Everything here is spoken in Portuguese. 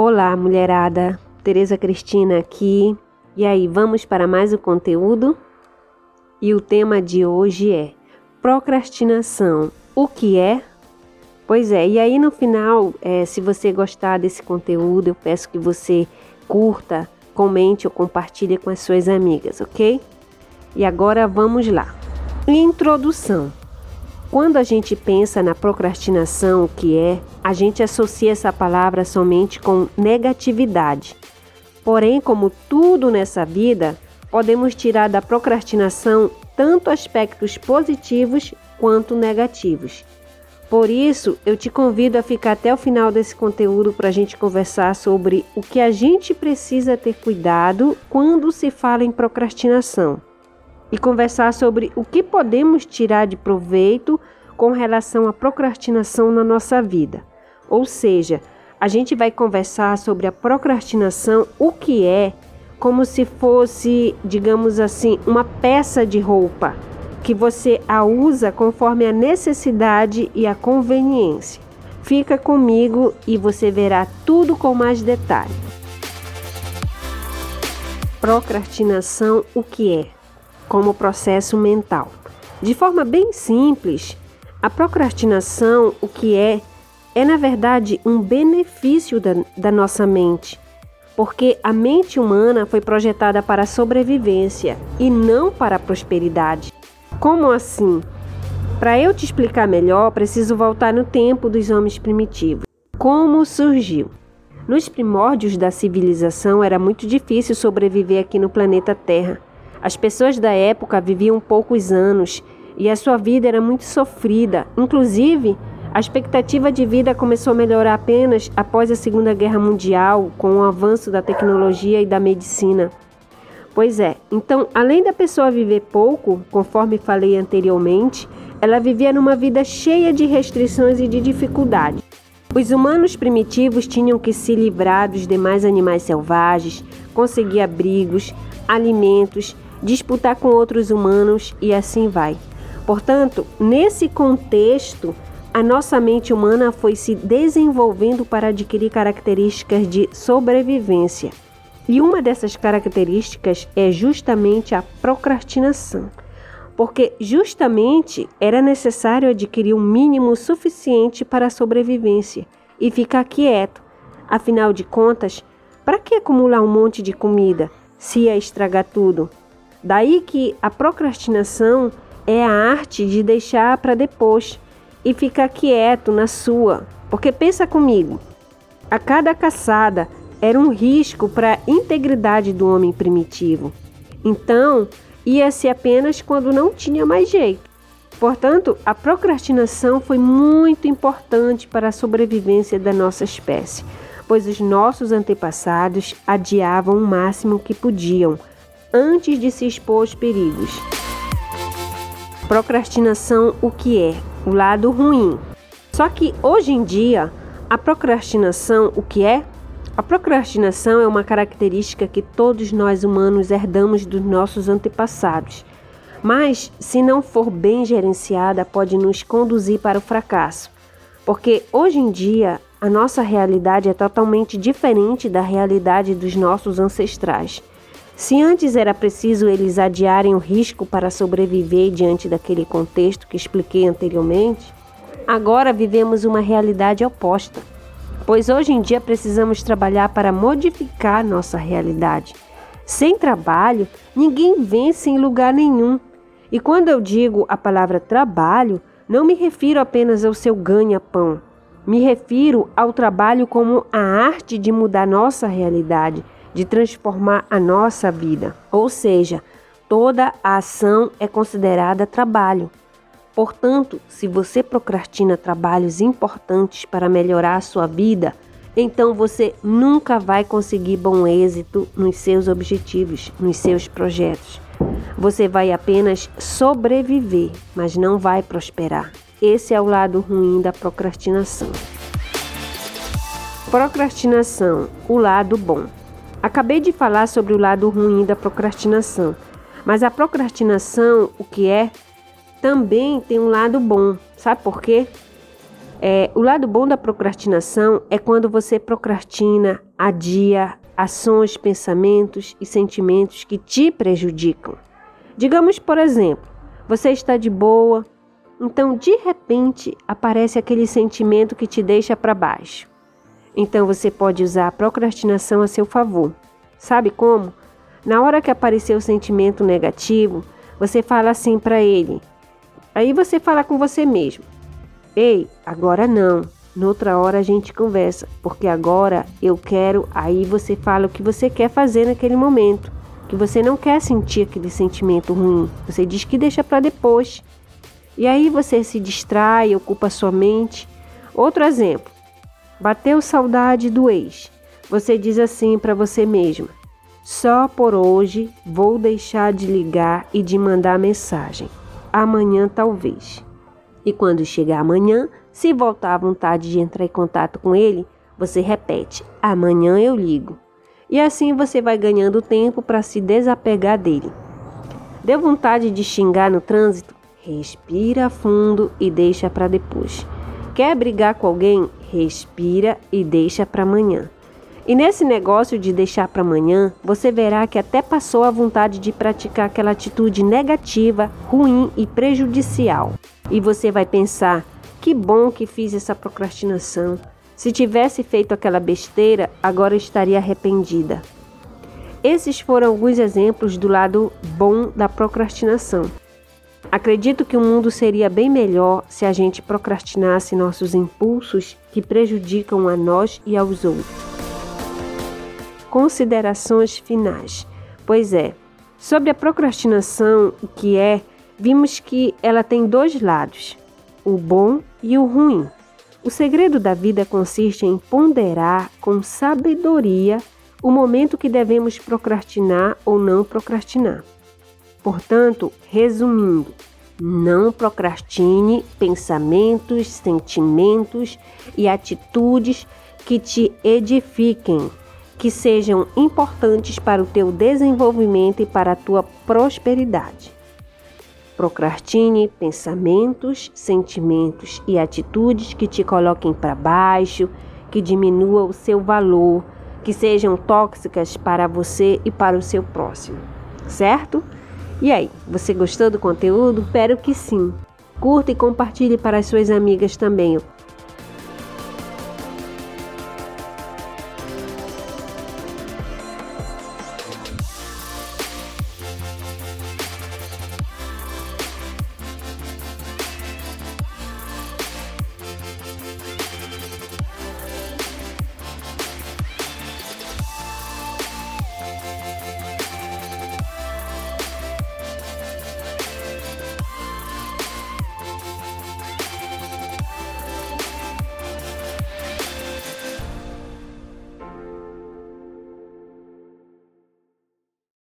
Olá, mulherada. Tereza Cristina aqui. E aí, vamos para mais um conteúdo? E o tema de hoje é procrastinação. O que é? Pois é, e aí no final, é, se você gostar desse conteúdo, eu peço que você curta, comente ou compartilhe com as suas amigas, ok? E agora vamos lá. Introdução. Quando a gente pensa na procrastinação, o que é, a gente associa essa palavra somente com negatividade. Porém, como tudo nessa vida, podemos tirar da procrastinação tanto aspectos positivos quanto negativos. Por isso, eu te convido a ficar até o final desse conteúdo para a gente conversar sobre o que a gente precisa ter cuidado quando se fala em procrastinação e conversar sobre o que podemos tirar de proveito com relação à procrastinação na nossa vida. Ou seja, a gente vai conversar sobre a procrastinação, o que é, como se fosse, digamos assim, uma peça de roupa que você a usa conforme a necessidade e a conveniência. Fica comigo e você verá tudo com mais detalhe. Procrastinação, o que é? Como processo mental. De forma bem simples, a procrastinação, o que é, é na verdade um benefício da, da nossa mente, porque a mente humana foi projetada para a sobrevivência e não para a prosperidade. Como assim? Para eu te explicar melhor, preciso voltar no tempo dos homens primitivos. Como surgiu? Nos primórdios da civilização era muito difícil sobreviver aqui no planeta Terra. As pessoas da época viviam poucos anos e a sua vida era muito sofrida. Inclusive, a expectativa de vida começou a melhorar apenas após a Segunda Guerra Mundial, com o avanço da tecnologia e da medicina. Pois é, então, além da pessoa viver pouco, conforme falei anteriormente, ela vivia numa vida cheia de restrições e de dificuldades. Os humanos primitivos tinham que se livrar dos demais animais selvagens, conseguir abrigos, alimentos disputar com outros humanos e assim vai. Portanto, nesse contexto, a nossa mente humana foi se desenvolvendo para adquirir características de sobrevivência. E uma dessas características é justamente a procrastinação. Porque justamente era necessário adquirir o um mínimo suficiente para a sobrevivência e ficar quieto. Afinal de contas, para que acumular um monte de comida se ia estragar tudo? Daí que a procrastinação é a arte de deixar para depois e ficar quieto na sua. Porque pensa comigo, a cada caçada era um risco para a integridade do homem primitivo. Então, ia-se apenas quando não tinha mais jeito. Portanto, a procrastinação foi muito importante para a sobrevivência da nossa espécie, pois os nossos antepassados adiavam o máximo que podiam antes de se expor aos perigos. Procrastinação, o que é? O lado ruim. Só que hoje em dia, a procrastinação, o que é? A procrastinação é uma característica que todos nós humanos herdamos dos nossos antepassados. Mas, se não for bem gerenciada, pode nos conduzir para o fracasso. Porque hoje em dia, a nossa realidade é totalmente diferente da realidade dos nossos ancestrais. Se antes era preciso eles adiarem o risco para sobreviver diante daquele contexto que expliquei anteriormente, agora vivemos uma realidade oposta, pois hoje em dia precisamos trabalhar para modificar nossa realidade. Sem trabalho, ninguém vence em lugar nenhum. E quando eu digo a palavra trabalho, não me refiro apenas ao seu ganha-pão. Me refiro ao trabalho como a arte de mudar nossa realidade de transformar a nossa vida. Ou seja, toda a ação é considerada trabalho. Portanto, se você procrastina trabalhos importantes para melhorar a sua vida, então você nunca vai conseguir bom êxito nos seus objetivos, nos seus projetos. Você vai apenas sobreviver, mas não vai prosperar. Esse é o lado ruim da procrastinação. Procrastinação, o lado bom. Acabei de falar sobre o lado ruim da procrastinação, mas a procrastinação, o que é, também tem um lado bom. Sabe por quê? É, o lado bom da procrastinação é quando você procrastina, adia ações, pensamentos e sentimentos que te prejudicam. Digamos, por exemplo, você está de boa, então de repente aparece aquele sentimento que te deixa para baixo. Então você pode usar a procrastinação a seu favor. Sabe como? Na hora que aparecer o sentimento negativo, você fala assim para ele. Aí você fala com você mesmo: Ei, agora não. Noutra hora a gente conversa, porque agora eu quero. Aí você fala o que você quer fazer naquele momento, que você não quer sentir aquele sentimento ruim. Você diz que deixa para depois. E aí você se distrai, ocupa sua mente. Outro exemplo: bateu saudade do ex. Você diz assim para você mesma: só por hoje vou deixar de ligar e de mandar mensagem. Amanhã talvez. E quando chegar amanhã, se voltar à vontade de entrar em contato com ele, você repete: amanhã eu ligo. E assim você vai ganhando tempo para se desapegar dele. Deu vontade de xingar no trânsito? Respira fundo e deixa para depois. Quer brigar com alguém? Respira e deixa para amanhã. E nesse negócio de deixar para amanhã, você verá que até passou a vontade de praticar aquela atitude negativa, ruim e prejudicial. E você vai pensar: que bom que fiz essa procrastinação. Se tivesse feito aquela besteira, agora estaria arrependida. Esses foram alguns exemplos do lado bom da procrastinação. Acredito que o mundo seria bem melhor se a gente procrastinasse nossos impulsos que prejudicam a nós e aos outros. Considerações finais. Pois é, sobre a procrastinação, o que é, vimos que ela tem dois lados, o bom e o ruim. O segredo da vida consiste em ponderar com sabedoria o momento que devemos procrastinar ou não procrastinar. Portanto, resumindo, não procrastine pensamentos, sentimentos e atitudes que te edifiquem, que sejam importantes para o teu desenvolvimento e para a tua prosperidade. Procrastine pensamentos, sentimentos e atitudes que te coloquem para baixo, que diminuam o seu valor, que sejam tóxicas para você e para o seu próximo. Certo? E aí, você gostou do conteúdo? Espero que sim. Curta e compartilhe para as suas amigas também.